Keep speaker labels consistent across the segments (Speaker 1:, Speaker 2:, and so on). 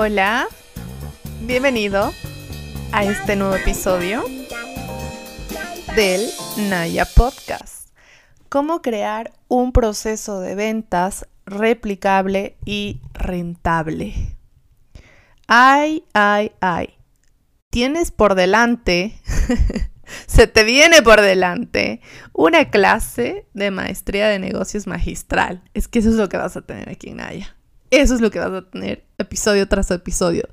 Speaker 1: Hola, bienvenido a este nuevo episodio del Naya Podcast. Cómo crear un proceso de ventas replicable y rentable. Ay, ay, ay. Tienes por delante, se te viene por delante una clase de maestría de negocios magistral. Es que eso es lo que vas a tener aquí en Naya. Eso es lo que vas a tener episodio tras episodio,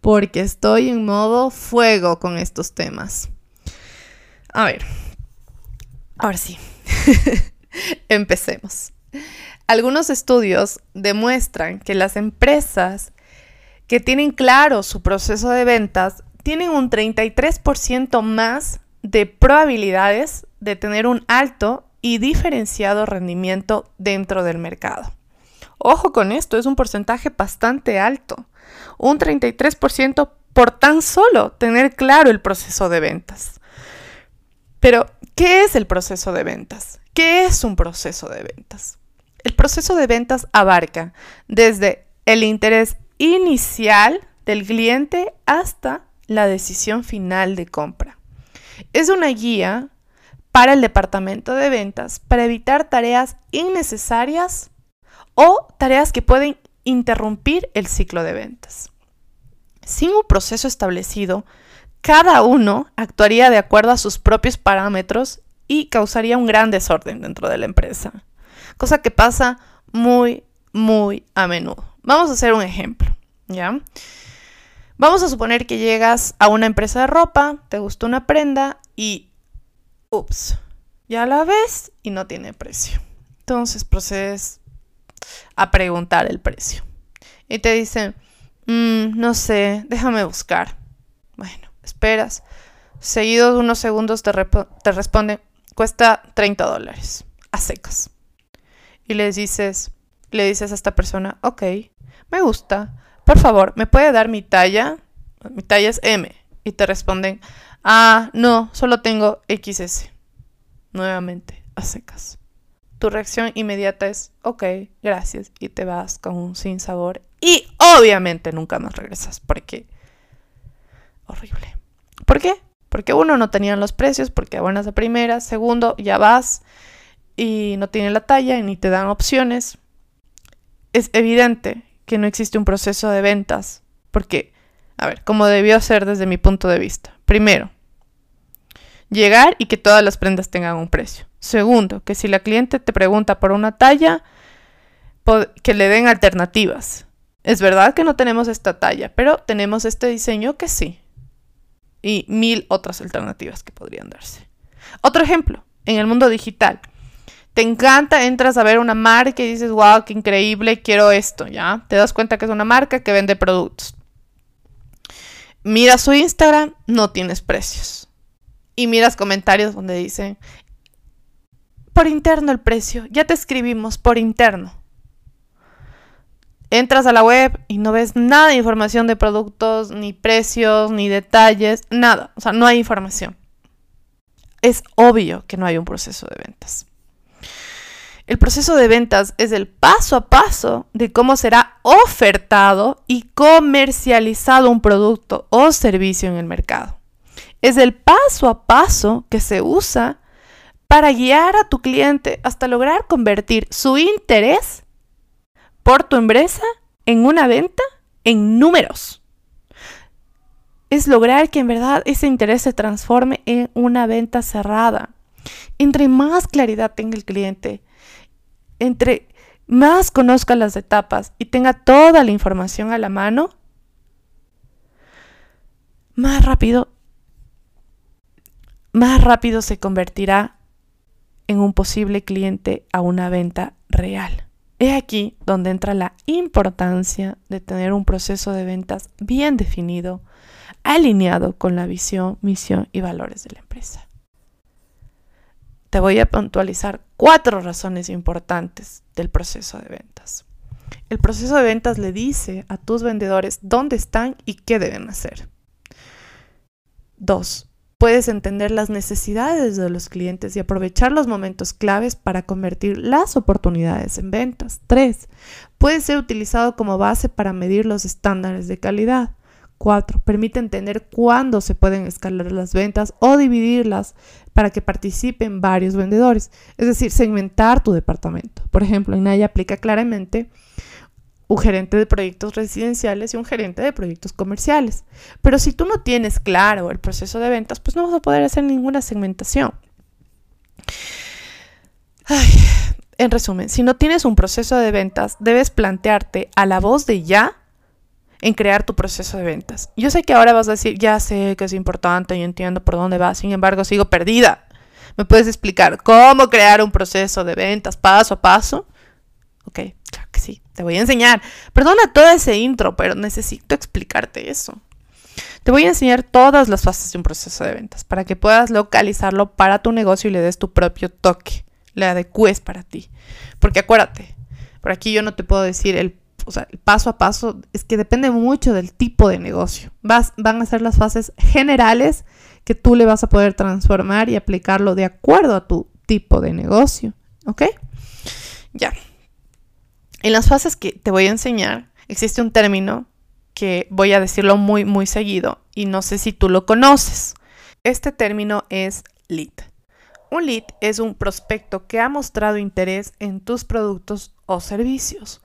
Speaker 1: porque estoy en modo fuego con estos temas. A ver, ahora sí, empecemos. Algunos estudios demuestran que las empresas que tienen claro su proceso de ventas tienen un 33% más de probabilidades de tener un alto y diferenciado rendimiento dentro del mercado. Ojo con esto, es un porcentaje bastante alto. Un 33% por tan solo tener claro el proceso de ventas. Pero, ¿qué es el proceso de ventas? ¿Qué es un proceso de ventas? El proceso de ventas abarca desde el interés inicial del cliente hasta la decisión final de compra. Es una guía para el departamento de ventas para evitar tareas innecesarias o tareas que pueden interrumpir el ciclo de ventas. Sin un proceso establecido, cada uno actuaría de acuerdo a sus propios parámetros y causaría un gran desorden dentro de la empresa, cosa que pasa muy, muy a menudo. Vamos a hacer un ejemplo, ¿ya? Vamos a suponer que llegas a una empresa de ropa, te gustó una prenda y, ups, ya la ves y no tiene precio. Entonces procedes a preguntar el precio. Y te dicen, mm, no sé, déjame buscar. Bueno, esperas. Seguidos unos segundos te, te responden, cuesta 30 dólares, a secas. Y le dices, le dices a esta persona, ok, me gusta, por favor, ¿me puede dar mi talla? Mi talla es M. Y te responden, ah, no, solo tengo XS. Nuevamente, a secas tu reacción inmediata es, ok, gracias, y te vas con un sin sabor. Y obviamente nunca más regresas, porque... Horrible. ¿Por qué? Porque uno, no tenían los precios, porque buenas de primera. Segundo, ya vas y no tiene la talla y ni te dan opciones. Es evidente que no existe un proceso de ventas, porque, a ver, como debió ser desde mi punto de vista. Primero, llegar y que todas las prendas tengan un precio. Segundo, que si la cliente te pregunta por una talla, que le den alternativas. Es verdad que no tenemos esta talla, pero tenemos este diseño que sí. Y mil otras alternativas que podrían darse. Otro ejemplo, en el mundo digital. Te encanta, entras a ver una marca y dices, wow, qué increíble, quiero esto, ¿ya? Te das cuenta que es una marca que vende productos. Mira su Instagram, no tienes precios. Y miras comentarios donde dicen, por interno el precio, ya te escribimos por interno. Entras a la web y no ves nada de información de productos, ni precios, ni detalles, nada. O sea, no hay información. Es obvio que no hay un proceso de ventas. El proceso de ventas es el paso a paso de cómo será ofertado y comercializado un producto o servicio en el mercado. Es el paso a paso que se usa para guiar a tu cliente hasta lograr convertir su interés por tu empresa en una venta en números. Es lograr que en verdad ese interés se transforme en una venta cerrada. Entre más claridad tenga el cliente, entre más conozca las etapas y tenga toda la información a la mano, más rápido, más rápido se convertirá en un posible cliente a una venta real. He aquí donde entra la importancia de tener un proceso de ventas bien definido, alineado con la visión, misión y valores de la empresa. Te voy a puntualizar cuatro razones importantes del proceso de ventas. El proceso de ventas le dice a tus vendedores dónde están y qué deben hacer. Dos, Puedes entender las necesidades de los clientes y aprovechar los momentos claves para convertir las oportunidades en ventas. 3. Puede ser utilizado como base para medir los estándares de calidad. 4. Permite entender cuándo se pueden escalar las ventas o dividirlas para que participen varios vendedores. Es decir, segmentar tu departamento. Por ejemplo, en Naya aplica claramente un gerente de proyectos residenciales y un gerente de proyectos comerciales. Pero si tú no tienes claro el proceso de ventas, pues no vas a poder hacer ninguna segmentación. en resumen, si no tienes un proceso de ventas, debes plantearte a la voz de ya en crear tu proceso de ventas. Yo sé que ahora vas a decir, ya sé que es importante y entiendo por dónde va, sin embargo, sigo perdida. ¿Me puedes explicar cómo crear un proceso de ventas paso a paso? Ok, claro que sí, te voy a enseñar. Perdona todo ese intro, pero necesito explicarte eso. Te voy a enseñar todas las fases de un proceso de ventas para que puedas localizarlo para tu negocio y le des tu propio toque, le adecues para ti. Porque acuérdate, por aquí yo no te puedo decir el, paso a paso, es que depende mucho del tipo de negocio. Vas, van a ser las fases generales que tú le vas a poder transformar y aplicarlo de acuerdo a tu tipo de negocio. ¿Ok? Ya, en las fases que te voy a enseñar, existe un término que voy a decirlo muy, muy seguido y no sé si tú lo conoces. Este término es lead. Un lead es un prospecto que ha mostrado interés en tus productos o servicios.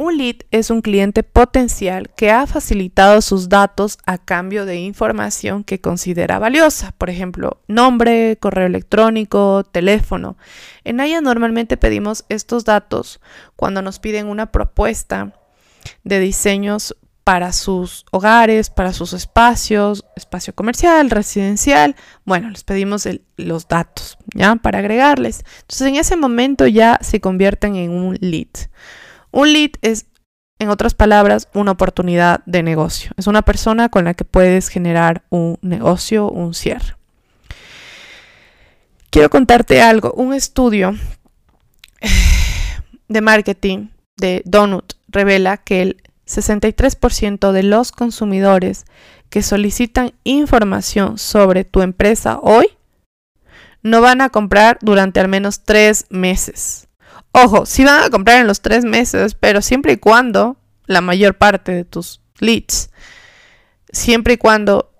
Speaker 1: Un lead es un cliente potencial que ha facilitado sus datos a cambio de información que considera valiosa, por ejemplo, nombre, correo electrónico, teléfono. En ella normalmente pedimos estos datos cuando nos piden una propuesta de diseños para sus hogares, para sus espacios, espacio comercial, residencial. Bueno, les pedimos los datos, ¿ya? Para agregarles. Entonces, en ese momento ya se convierten en un lead. Un lead es, en otras palabras, una oportunidad de negocio. Es una persona con la que puedes generar un negocio, un cierre. Quiero contarte algo. Un estudio de marketing de Donut revela que el 63% de los consumidores que solicitan información sobre tu empresa hoy no van a comprar durante al menos tres meses. Ojo, sí van a comprar en los tres meses, pero siempre y cuando la mayor parte de tus leads, siempre y cuando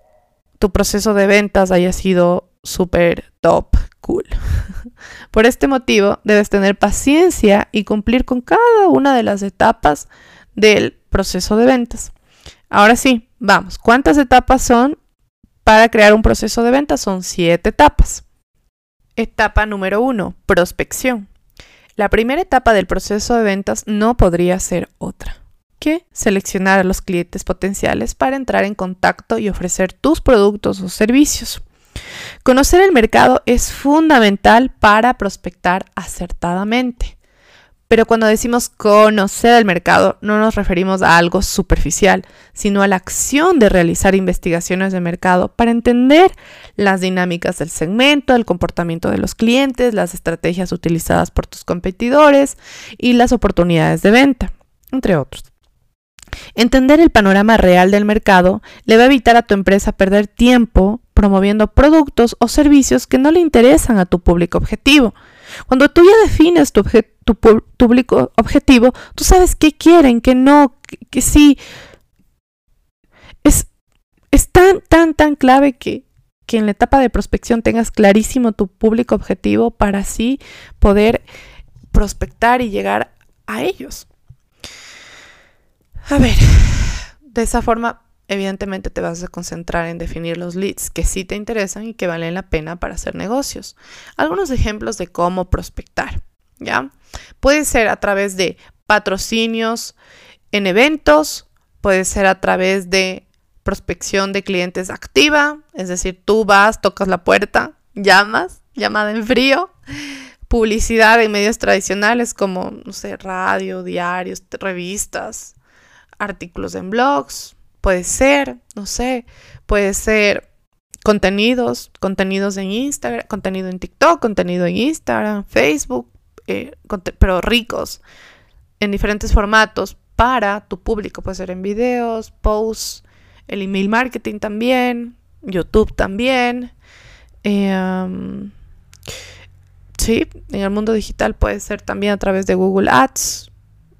Speaker 1: tu proceso de ventas haya sido súper top, cool. Por este motivo, debes tener paciencia y cumplir con cada una de las etapas del proceso de ventas. Ahora sí, vamos, ¿cuántas etapas son para crear un proceso de ventas? Son siete etapas. Etapa número uno, prospección. La primera etapa del proceso de ventas no podría ser otra que seleccionar a los clientes potenciales para entrar en contacto y ofrecer tus productos o servicios. Conocer el mercado es fundamental para prospectar acertadamente. Pero cuando decimos conocer el mercado, no nos referimos a algo superficial, sino a la acción de realizar investigaciones de mercado para entender las dinámicas del segmento, el comportamiento de los clientes, las estrategias utilizadas por tus competidores y las oportunidades de venta, entre otros. Entender el panorama real del mercado le va a evitar a tu empresa perder tiempo promoviendo productos o servicios que no le interesan a tu público objetivo. Cuando tú ya defines tu, público objetivo, tú sabes qué quieren, qué no, que, sí. Es, es tan, tan, tan clave que, que en la etapa de prospección tengas clarísimo tu público objetivo para así poder prospectar y llegar a ellos. A ver, de esa forma evidentemente te vas a concentrar en definir los leads que sí te interesan y que valen la pena para hacer negocios. Algunos ejemplos de cómo prospectar, ¿ya? Puede ser a través de patrocinios en eventos, puede ser a través de prospección de clientes activa, es decir, tú vas, tocas la puerta, llamas, llamada en frío, publicidad en medios tradicionales como, no sé, radio, diarios, revistas, artículos en blogs, Puede ser, no sé, puede ser contenidos, contenidos en Instagram, contenido en TikTok, contenido en Instagram, Facebook, eh, pero ricos en diferentes formatos para tu público. Puede ser en videos, posts, el email marketing también, YouTube también. Em, sí, en el mundo digital puede ser también a través de Google Ads,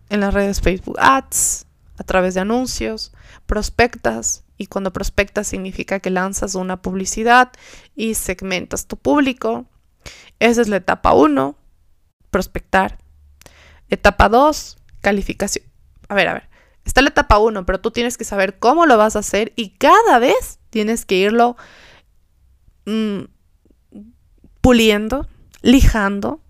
Speaker 1: en las redes Facebook Ads, a través de anuncios, prospectas. Y cuando prospectas significa que lanzas una publicidad y segmentas tu público. Esa es la etapa 1, prospectar. Etapa 2, calificación. A ver, a ver. Está la etapa 1, pero tú tienes que saber cómo lo vas a hacer y cada vez tienes que irlo mm, puliendo, lijando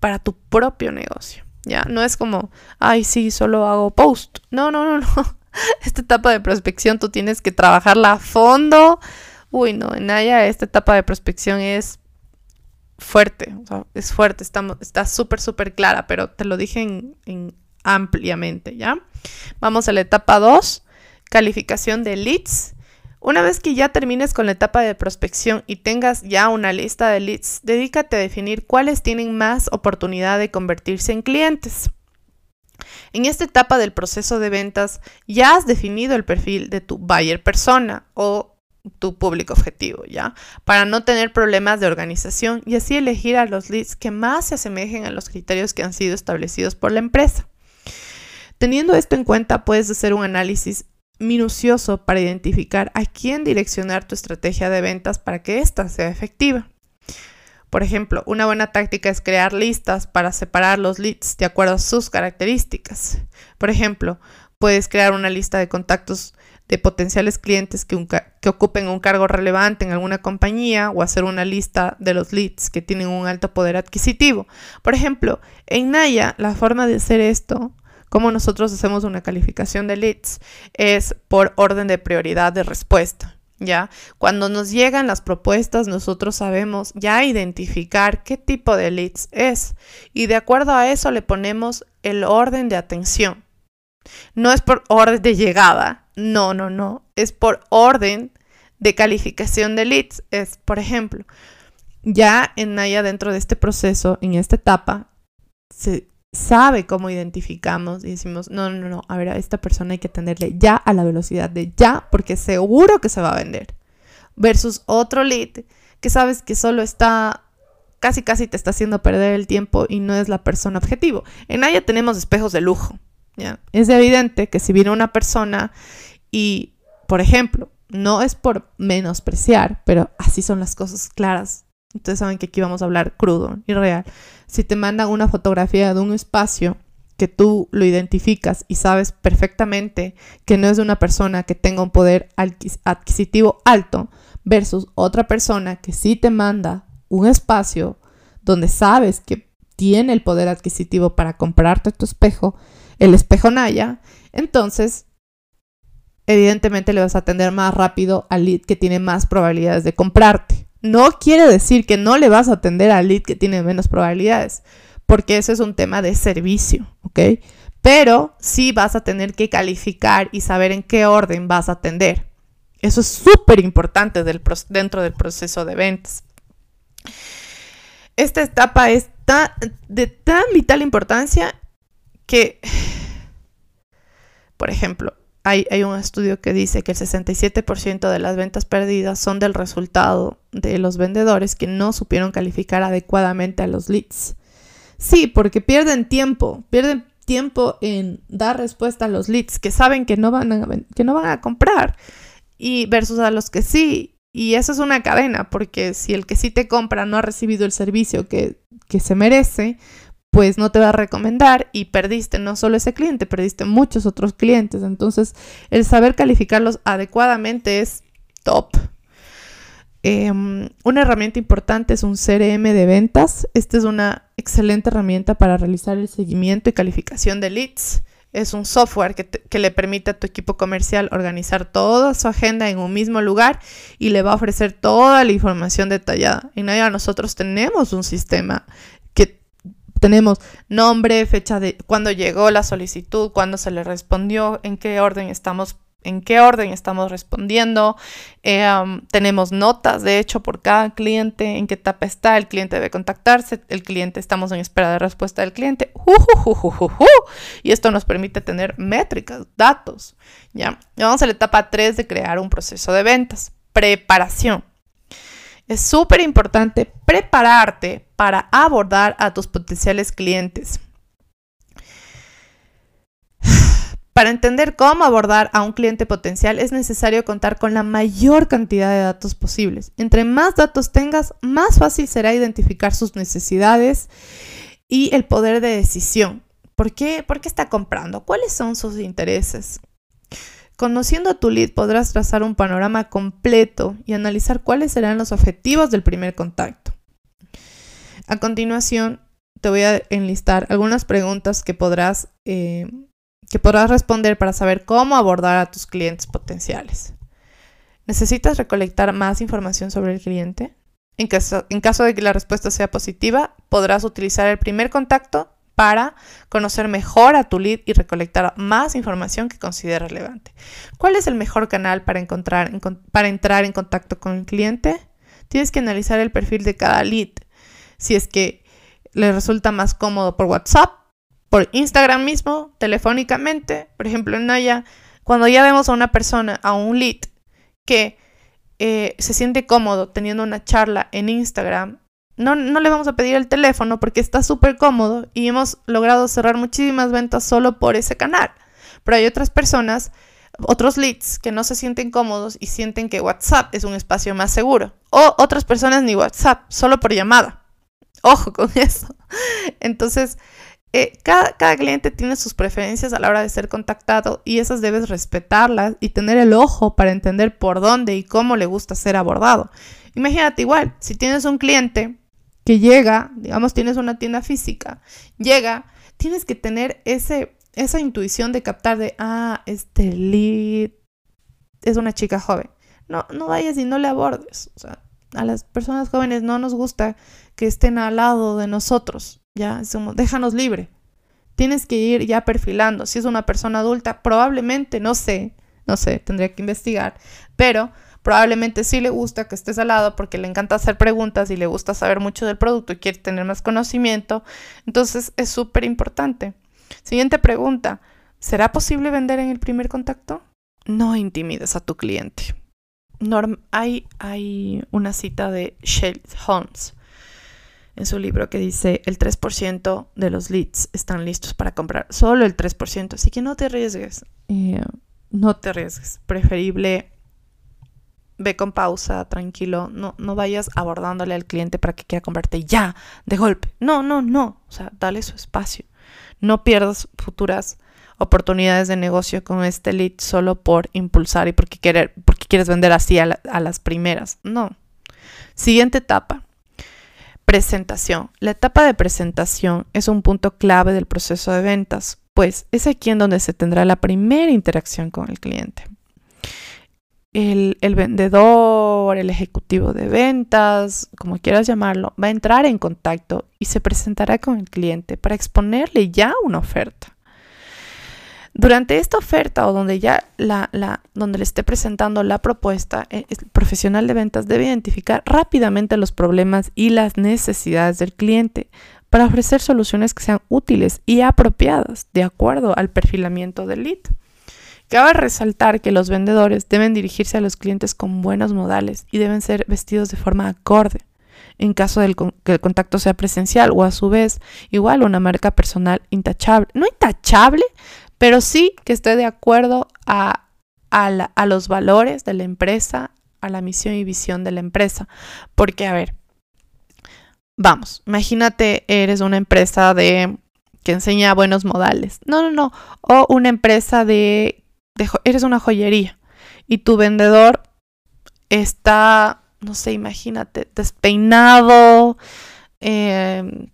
Speaker 1: para tu propio negocio. Ya, no es como, ay, sí, solo hago post. No, no, no, no. Esta etapa de prospección tú tienes que trabajarla a fondo. Uy, no, en Naya esta etapa de prospección es fuerte, es fuerte, está súper, súper clara, pero te lo dije en, ampliamente, ¿ya? Vamos a la etapa 2, calificación de leads. Una vez que ya termines con la etapa de prospección y tengas ya una lista de leads, dedícate a definir cuáles tienen más oportunidad de convertirse en clientes. En esta etapa del proceso de ventas ya has definido el perfil de tu buyer persona o tu público objetivo, ¿ya? Para no tener problemas de organización y así elegir a los leads que más se asemejen a los criterios que han sido establecidos por la empresa. Teniendo esto en cuenta, puedes hacer un análisis minucioso para identificar a quién direccionar tu estrategia de ventas para que ésta sea efectiva. Por ejemplo, una buena táctica es crear listas para separar los leads de acuerdo a sus características. Por ejemplo, puedes crear una lista de contactos de potenciales clientes que, que, ocupen un cargo relevante en alguna compañía o hacer una lista de los leads que tienen un alto poder adquisitivo. Por ejemplo, en Naya, la forma de hacer esto, como nosotros hacemos una calificación de leads, es por orden de prioridad de respuesta. ¿Ya? Cuando nos llegan las propuestas, nosotros sabemos ya identificar qué tipo de leads es y de acuerdo a eso le ponemos el orden de atención. No es por orden de llegada, no, no, no. Es por orden de calificación de leads. Es, por ejemplo, ya en Naya dentro de este proceso, en esta etapa, se sabe cómo identificamos y decimos, no, no, no, a ver, a esta persona hay que tenerle ya a la velocidad de ya, porque seguro que se va a vender. Versus otro lead que sabes que solo está casi casi te está haciendo perder el tiempo y no es la persona objetivo. En Naya tenemos espejos de lujo. ¿ya? Es evidente que si viene una persona y, por ejemplo, no es por menospreciar, pero así son las cosas claras. Ustedes saben que aquí vamos a hablar crudo y real. Si te mandan una fotografía de un espacio que tú lo identificas y sabes perfectamente que no es de una persona que tenga un poder adquisitivo alto versus otra persona que sí te manda un espacio donde sabes que tiene el poder adquisitivo para comprarte tu espejo, el espejo Naya, entonces evidentemente le vas a atender más rápido al lead que tiene más probabilidades de comprarte. No quiere decir que no le vas a atender al lead que tiene menos probabilidades, porque eso es un tema de servicio, ¿ok? Pero sí vas a tener que calificar y saber en qué orden vas a atender. Eso es súper importante dentro del proceso de ventas. Esta etapa es de tan vital importancia que, por ejemplo, hay, un estudio que dice que el 67% de las ventas perdidas son del resultado de los vendedores que no supieron calificar adecuadamente a los leads. Sí, porque pierden tiempo, pierden tiempo en dar respuesta a los leads que saben que no van a, que no van a comprar y versus a los que sí. Y eso es una cadena, porque si el que sí te compra no ha recibido el servicio que, que se merece, pues no te va a recomendar y perdiste no solo ese cliente, perdiste muchos otros clientes. Entonces, el saber calificarlos adecuadamente es top. Em, una herramienta importante es un CRM de ventas. Esta es una excelente herramienta para realizar el seguimiento y calificación de leads. Es un software que, que, le permite a tu equipo comercial organizar toda su agenda en un mismo lugar y le va a ofrecer toda la información detallada. En Naya nosotros tenemos un sistema tenemos nombre, fecha de cuándo llegó la solicitud, cuándo se le respondió, en qué orden estamos en qué orden estamos respondiendo. Eh, tenemos notas, de hecho, por cada cliente, en qué etapa está, el cliente debe contactarse, el cliente, estamos en espera de respuesta del cliente. y esto nos permite tener métricas, datos. ¿ya? vamos a la etapa 3 de crear un proceso de ventas, preparación. Es súper importante prepararte para abordar a tus potenciales clientes. Para entender cómo abordar a un cliente potencial es necesario contar con la mayor cantidad de datos posibles. Entre más datos tengas, más fácil será identificar sus necesidades y el poder de decisión. ¿Por qué? ¿Por qué está comprando? ¿Cuáles son sus intereses? Conociendo a tu lead podrás trazar un panorama completo y analizar cuáles serán los objetivos del primer contacto. A continuación, te voy a enlistar algunas preguntas que podrás eh, que podrás responder para saber cómo abordar a tus clientes potenciales. ¿Necesitas recolectar más información sobre el cliente? En caso, en caso de que la respuesta sea positiva, podrás utilizar el primer contacto para conocer mejor a tu lead y recolectar más información que consideres relevante. ¿Cuál es el mejor canal para, encontrar, para entrar en contacto con el cliente? Tienes que analizar el perfil de cada lead. Si es que le resulta más cómodo por WhatsApp, por Instagram mismo, telefónicamente. Por ejemplo, en Naya, cuando ya vemos a una persona, a un lead, que eh, se siente cómodo teniendo una charla en Instagram, no, no le vamos a pedir el teléfono porque está súper cómodo y hemos logrado cerrar muchísimas ventas solo por ese canal. Pero hay otras personas, otros leads, que no se sienten cómodos y sienten que WhatsApp es un espacio más seguro. O otras personas ni WhatsApp, solo por llamada. Ojo con eso. Entonces, eh, cada, cliente tiene sus preferencias a la hora de ser contactado y esas debes respetarlas y tener el ojo para entender por dónde y cómo le gusta ser abordado. Imagínate igual, si tienes un cliente que llega, digamos tienes una tienda física, llega, tienes que tener ese, esa intuición de captar de, ah, este lead es una chica joven. No, no vayas y no le abordes. O sea, a las personas jóvenes no nos gusta que estén al lado de nosotros. Ya, somos, déjanos libre. Tienes que ir ya perfilando. Si es una persona adulta, probablemente, no sé, no sé, tendría que investigar, pero probablemente sí le gusta que estés al lado porque le encanta hacer preguntas y le gusta saber mucho del producto y quiere tener más conocimiento. Entonces es súper importante. Siguiente pregunta. ¿Será posible vender en el primer contacto? No intimides a tu cliente. hay, hay una cita de Shelley Holmes en su libro que dice el 3% de los leads están listos para comprar, solo el 3%, así que no te arriesgues, eh, no te arriesgues, preferible ve con pausa, tranquilo, no, no vayas abordándole al cliente para que quiera comprarte ya, de golpe, no, no, no, o sea, dale su espacio, no pierdas futuras oportunidades de negocio con este lead solo por impulsar y porque, porque quieres vender así a las primeras, no. Siguiente etapa, Presentación. La etapa de presentación es un punto clave del proceso de ventas, pues es aquí en donde se tendrá la primera interacción con el cliente. El, vendedor, el ejecutivo de ventas, como quieras llamarlo, va a entrar en contacto y se presentará con el cliente para exponerle ya una oferta. Durante esta oferta o donde ya la, donde le esté presentando la propuesta, eh, el profesional de ventas debe identificar rápidamente los problemas y las necesidades del cliente para ofrecer soluciones que sean útiles y apropiadas de acuerdo al perfilamiento del lead. Cabe resaltar que los vendedores deben dirigirse a los clientes con buenos modales y deben ser vestidos de forma acorde en caso de que el contacto sea presencial o a su vez igual una marca personal intachable. No intachable, pero sí que esté de acuerdo a, los valores de la empresa, a la misión y visión de la empresa. Porque, a ver, vamos, imagínate, eres una empresa de que enseña buenos modales. No, no, no. O una empresa de, eres una joyería y tu vendedor está, no sé, imagínate, despeinado, eh,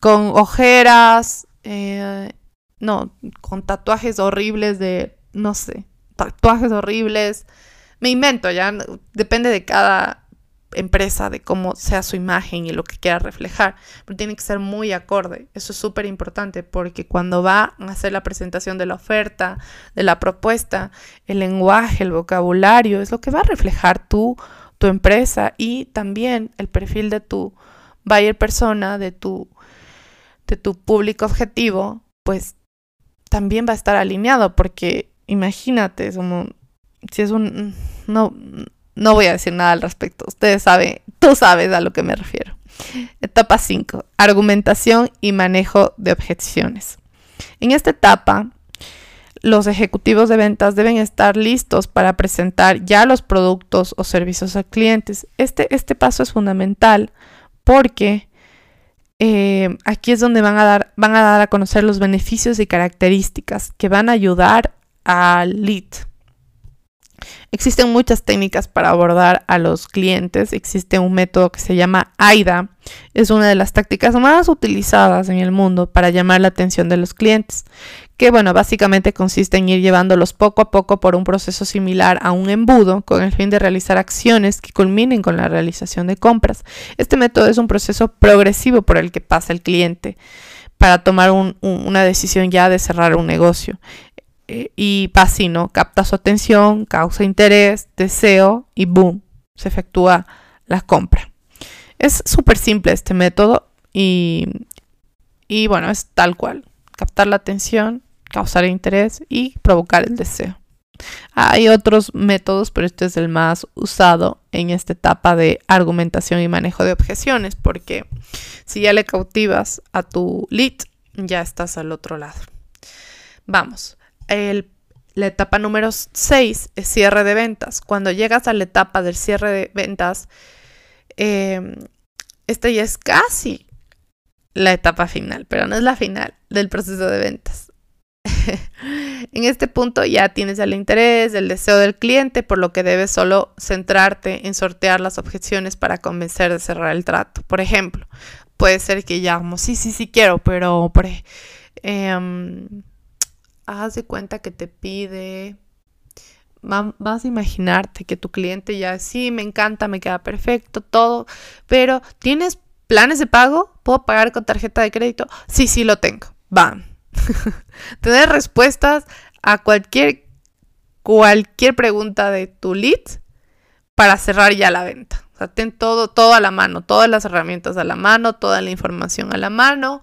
Speaker 1: con ojeras, eh, no, con tatuajes horribles de, no sé, tatuajes horribles. Me invento, ya depende de cada empresa, de cómo sea su imagen y lo que quiera reflejar, pero tiene que ser muy acorde. Eso es súper importante porque cuando va a hacer la presentación de la oferta, de la propuesta, el lenguaje, el vocabulario, es lo que va a reflejar tu, tu empresa y también el perfil de tu buyer persona, de tu, de tu público objetivo, pues también va a estar alineado, porque imagínate, como si es un, no, no voy a decir nada al respecto. Ustedes saben, tú sabes a lo que me refiero. Etapa 5. Argumentación y manejo de objeciones. En esta etapa, los ejecutivos de ventas deben estar listos para presentar ya los productos o servicios a clientes. Este, este paso es fundamental porque eh, aquí es donde van a, dar, van a dar a conocer los beneficios y características que van a ayudar al lead. Existen muchas técnicas para abordar a los clientes. Existe un método que se llama AIDA. Es una de las tácticas más utilizadas en el mundo para llamar la atención de los clientes, que bueno, básicamente consiste en ir llevándolos poco a poco por un proceso similar a un embudo con el fin de realizar acciones que culminen con la realización de compras. Este método es un proceso progresivo por el que pasa el cliente para tomar una decisión ya de cerrar un negocio. Eh, y así, ¿no? Capta su atención, causa interés, deseo y boom, se efectúa la compra. Es súper simple este método y, y bueno, es tal cual. Captar la atención, causar interés y provocar el deseo. Hay otros métodos, pero este es el más usado en esta etapa de argumentación y manejo de objeciones, porque si ya le cautivas a tu lead, ya estás al otro lado. Vamos, la etapa número 6 es cierre de ventas. Cuando llegas a la etapa del cierre de ventas, eh, esta ya es casi la etapa final, pero no es la final del proceso de ventas. en este punto ya tienes el interés, el deseo del cliente, por lo que debes solo centrarte en sortear las objeciones para convencer de cerrar el trato. Por ejemplo, puede ser que ya sí, sí, sí quiero, pero eh, haz de cuenta que te pide, vas a imaginarte que tu cliente ya, sí, me encanta, me queda perfecto, todo, pero ¿tienes planes de pago? ¿Puedo pagar con tarjeta de crédito? Sí, sí, lo tengo. Bam. Tener respuestas a cualquier, cualquier pregunta de tu lead para cerrar ya la venta. O sea, ten todo, todo a la mano, todas las herramientas a la mano, toda la información a la mano.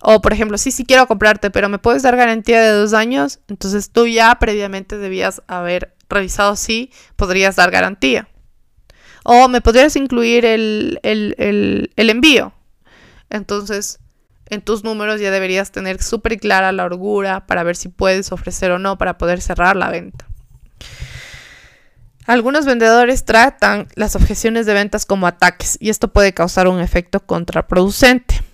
Speaker 1: O, por ejemplo, sí, sí quiero comprarte, pero me puedes dar garantía de dos años. Entonces tú ya previamente debías haber revisado si podrías dar garantía. O me podrías incluir el, el, el envío. Entonces, en tus números ya deberías tener súper clara la orgura para ver si puedes ofrecer o no para poder cerrar la venta. Algunos vendedores tratan las objeciones de ventas como ataques y esto puede causar un efecto contraproducente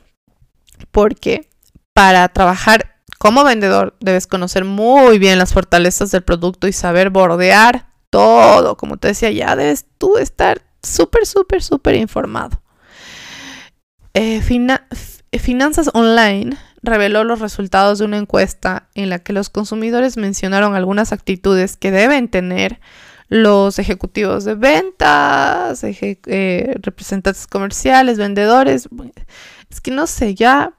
Speaker 1: porque para trabajar como vendedor debes conocer muy bien las fortalezas del producto y saber bordear todo. Como te decía, ya debes tú estar súper, súper, súper informado. Eh, Finanzas Online reveló los resultados de una encuesta en la que los consumidores mencionaron algunas actitudes que deben tener los ejecutivos de ventas, eh, representantes comerciales, vendedores. Es que no sé, ya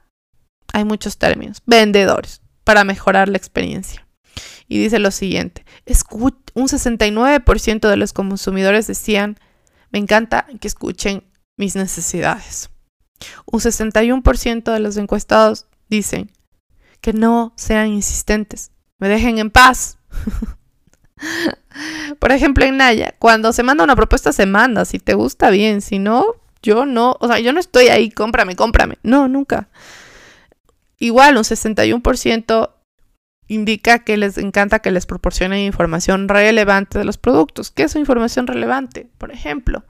Speaker 1: hay muchos términos. Vendedores, para mejorar la experiencia. Y dice lo siguiente, un 69% de los consumidores decían, me encanta que escuchen mis necesidades. Un 61% de los encuestados dicen que no sean insistentes, me dejen en paz. Por ejemplo, en Naya, cuando se manda una propuesta, se manda. Si te gusta bien, si no, yo no. O sea, yo no estoy ahí, cómprame, cómprame. No, nunca. Igual, un 61% indica que les encanta que les proporcionen información relevante de los productos. ¿Qué es información relevante? Por ejemplo,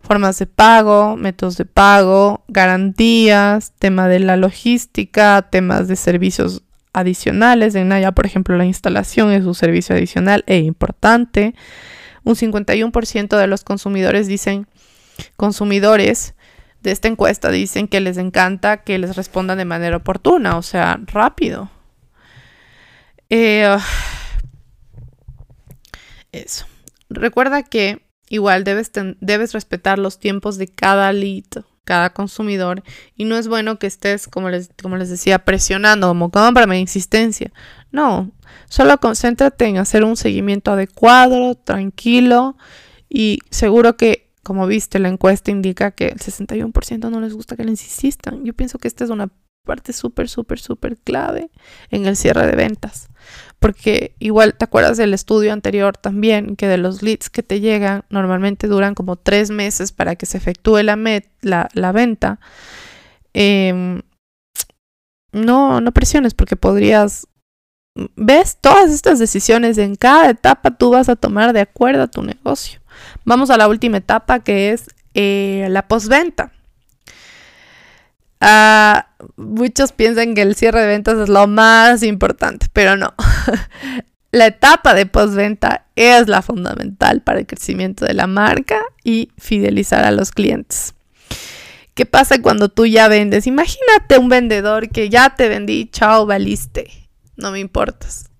Speaker 1: formas de pago, métodos de pago, garantías, tema de la logística, temas de servicios adicionales. En Naya, por ejemplo, la instalación es un servicio adicional e importante. Un 51% de los consumidores dicen, consumidores de esta encuesta dicen que les encanta que les respondan de manera oportuna, o sea, rápido. Eh, eso. Recuerda que igual debes, debes respetar los tiempos de cada lead cada consumidor y no es bueno que estés, como les, como les decía, presionando, como cómprame, insistencia. No, solo concéntrate en hacer un seguimiento adecuado, tranquilo y seguro que, como viste, la encuesta indica que el 61% no les gusta que les insistan. Yo pienso que esta es una parte súper, súper, súper clave en el cierre de ventas. Porque igual te acuerdas del estudio anterior también, que de los leads que te llegan normalmente duran como tres meses para que se efectúe la, venta. Em, no, no presiones porque podrías... ¿Ves? Todas estas decisiones en cada etapa tú vas a tomar de acuerdo a tu negocio. Vamos a la última etapa que es eh, la postventa. Ah, muchos piensan que el cierre de ventas es lo más importante, pero no. la etapa de postventa es la fundamental para el crecimiento de la marca y fidelizar a los clientes. ¿Qué pasa cuando tú ya vendes? Imagínate un vendedor que ya te vendí, chao, valiste. No me importas.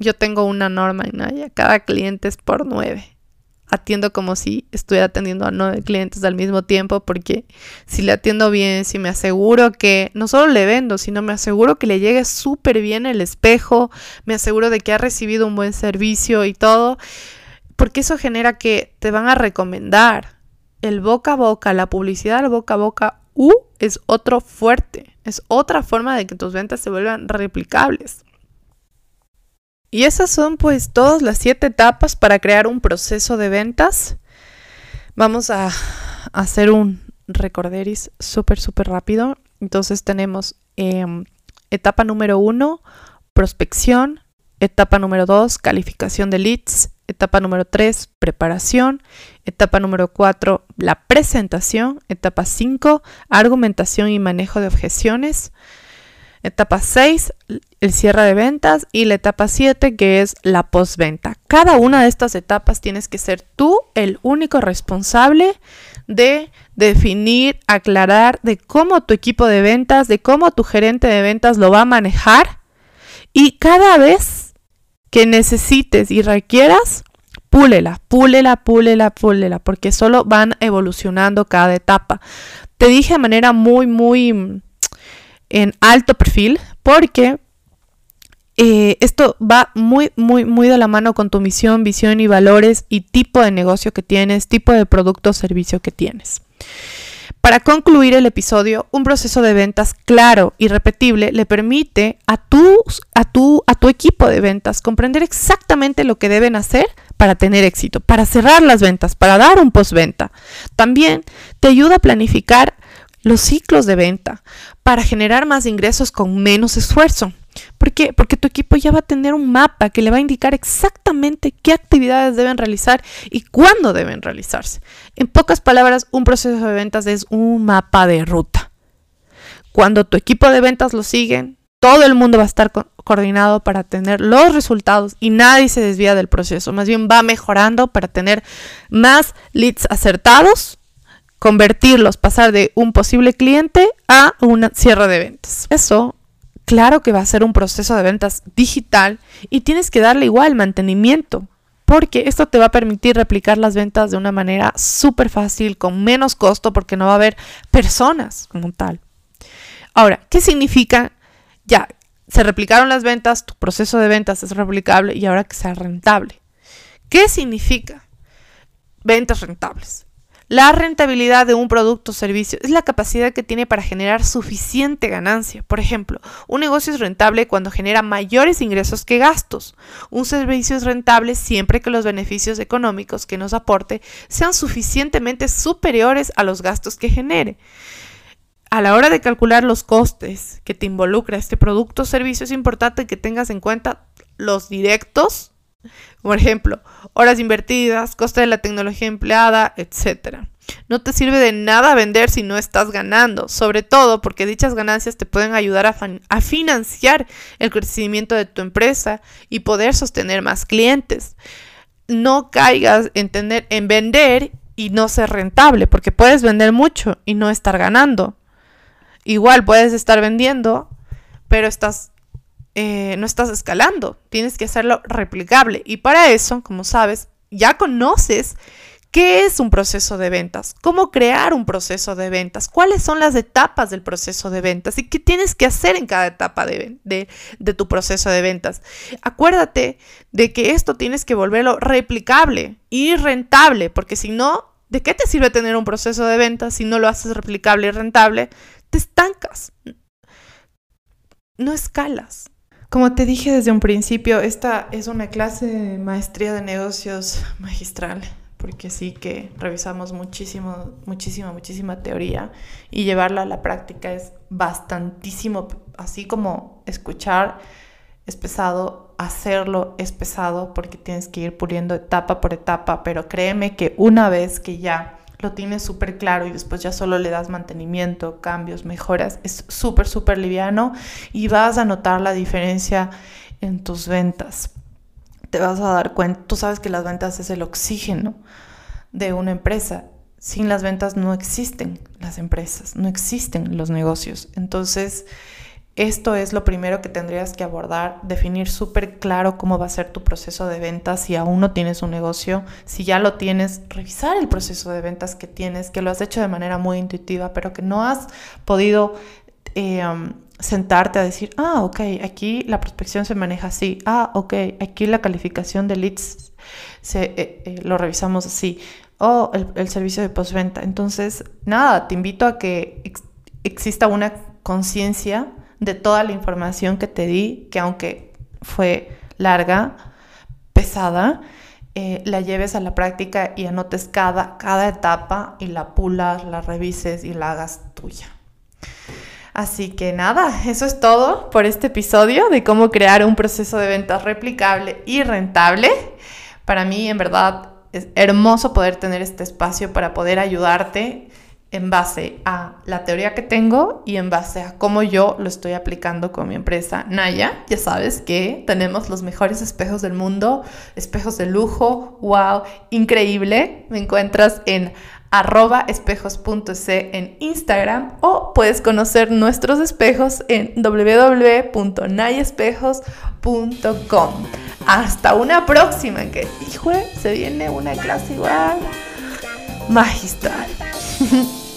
Speaker 1: Yo tengo una norma en Naya, cada cliente es por nueve atiendo como si estuviera atendiendo a nueve clientes al mismo tiempo, porque si le atiendo bien, si me aseguro que no solo le vendo, sino me aseguro que le llegue súper bien el espejo, me aseguro de que ha recibido un buen servicio y todo, porque eso genera que te van a recomendar. El boca a boca, la publicidad del boca a boca, uh, es otro fuerte, es otra forma de que tus ventas se vuelvan replicables. Y esas son pues todas las siete etapas para crear un proceso de ventas. Vamos a hacer un recorderis súper, súper rápido. Entonces tenemos em, etapa número uno, prospección. Etapa número dos, calificación de leads. Etapa número tres, preparación. Etapa número cuatro, la presentación. Etapa cinco, argumentación y manejo de objeciones. Etapa 6, el cierre de ventas y la etapa 7 que es la postventa. Cada una de estas etapas tienes que ser tú el único responsable de definir, aclarar de cómo tu equipo de ventas, de cómo tu gerente de ventas lo va a manejar y cada vez que necesites y requieras, púlela, púlela, púlela, púlela, porque solo van evolucionando cada etapa. Te dije de manera muy, muy en alto perfil porque eh, esto va muy, muy, muy de la mano con tu misión, visión y valores y tipo de negocio que tienes, tipo de producto o servicio que tienes. Para concluir el episodio, un proceso de ventas claro y repetible le permite a, tus, a, tu, a tu equipo de ventas comprender exactamente lo que deben hacer para tener éxito, para cerrar las ventas, para dar un postventa. También te ayuda a planificar los ciclos de venta para generar más ingresos con menos esfuerzo. ¿Por qué? Porque tu equipo ya va a tener un mapa que le va a indicar exactamente qué actividades deben realizar y cuándo deben realizarse. En pocas palabras, un proceso de ventas es un mapa de ruta. Cuando tu equipo de ventas lo sigue, todo el mundo va a estar coordinado para tener los resultados y nadie se desvía del proceso. Más bien va mejorando para tener más leads acertados convertirlos, pasar de un posible cliente a un cierre de ventas. Eso, claro que va a ser un proceso de ventas digital y tienes que darle igual mantenimiento, porque esto te va a permitir replicar las ventas de una manera súper fácil, con menos costo, porque no va a haber personas como tal. Ahora, ¿qué significa? Ya, se replicaron las ventas, tu proceso de ventas es replicable y ahora que sea rentable. ¿Qué significa? Ventas rentables. La rentabilidad de un producto o servicio es la capacidad que tiene para generar suficiente ganancia. Por ejemplo, un negocio es rentable cuando genera mayores ingresos que gastos. Un servicio es rentable siempre que los beneficios económicos que nos aporte sean suficientemente superiores a los gastos que genere. A la hora de calcular los costes que te involucra este producto o servicio es importante que tengas en cuenta los directos por ejemplo, horas invertidas, coste de la tecnología empleada, etc. No te sirve de nada vender si no estás ganando, sobre todo porque dichas ganancias te pueden ayudar a, financiar el crecimiento de tu empresa y poder sostener más clientes. No caigas en, tener, en vender y no ser rentable, porque puedes vender mucho y no estar ganando. Igual puedes estar vendiendo, pero estás eh, no estás escalando, tienes que hacerlo replicable. Y para eso, como sabes, ya conoces qué es un proceso de ventas, cómo crear un proceso de ventas, cuáles son las etapas del proceso de ventas y qué tienes que hacer en cada etapa de, de tu proceso de ventas. Acuérdate de que esto tienes que volverlo replicable y rentable, porque si no, ¿de qué te sirve tener un proceso de ventas si no lo haces replicable y rentable? Te estancas no escalas. Como te dije desde un principio, esta es una clase de maestría de negocios magistral, porque sí que revisamos muchísimo, muchísima, muchísima teoría y llevarla a la práctica es bastantísimo, así como escuchar es pesado, hacerlo es pesado porque tienes que ir puliendo etapa por etapa, pero créeme que una vez que ya lo tienes súper claro y después ya solo le das mantenimiento, cambios, mejoras, es súper, súper liviano y vas a notar la diferencia en tus ventas. Te vas a dar cuenta, tú sabes que las ventas es el oxígeno de una empresa. Sin las ventas no existen las empresas, no existen los negocios. Entonces, esto es lo primero que tendrías que abordar, definir súper claro cómo va a ser tu proceso de ventas si aún no tienes un negocio, si ya lo tienes, revisar el proceso de ventas que tienes, que lo has hecho de manera muy intuitiva, pero que no has podido eh, um, sentarte a decir, ah, ok, aquí la prospección se maneja así, ah, ok, aquí la calificación de leads se, eh, eh, lo revisamos así, o el, el servicio de postventa. Entonces, nada, te invito a que exista una conciencia de toda la información que te di, que aunque fue larga, pesada, eh, la lleves a la práctica y anotes cada, cada etapa y la pulas, la revises y la hagas tuya. Así que nada, eso es todo por este episodio de cómo crear un proceso de ventas replicable y rentable. Para mí, en verdad, es hermoso poder tener este espacio para poder ayudarte en base a la teoría que tengo y en base a cómo yo lo estoy aplicando con mi empresa Naya. Ya sabes que tenemos los mejores espejos del mundo, espejos de lujo, wow, increíble. Me encuentras en arroba espejos.c en Instagram o puedes conocer nuestros espejos en www.nayespejos.com. Hasta una próxima, que hijo, se viene una clase igual magistral.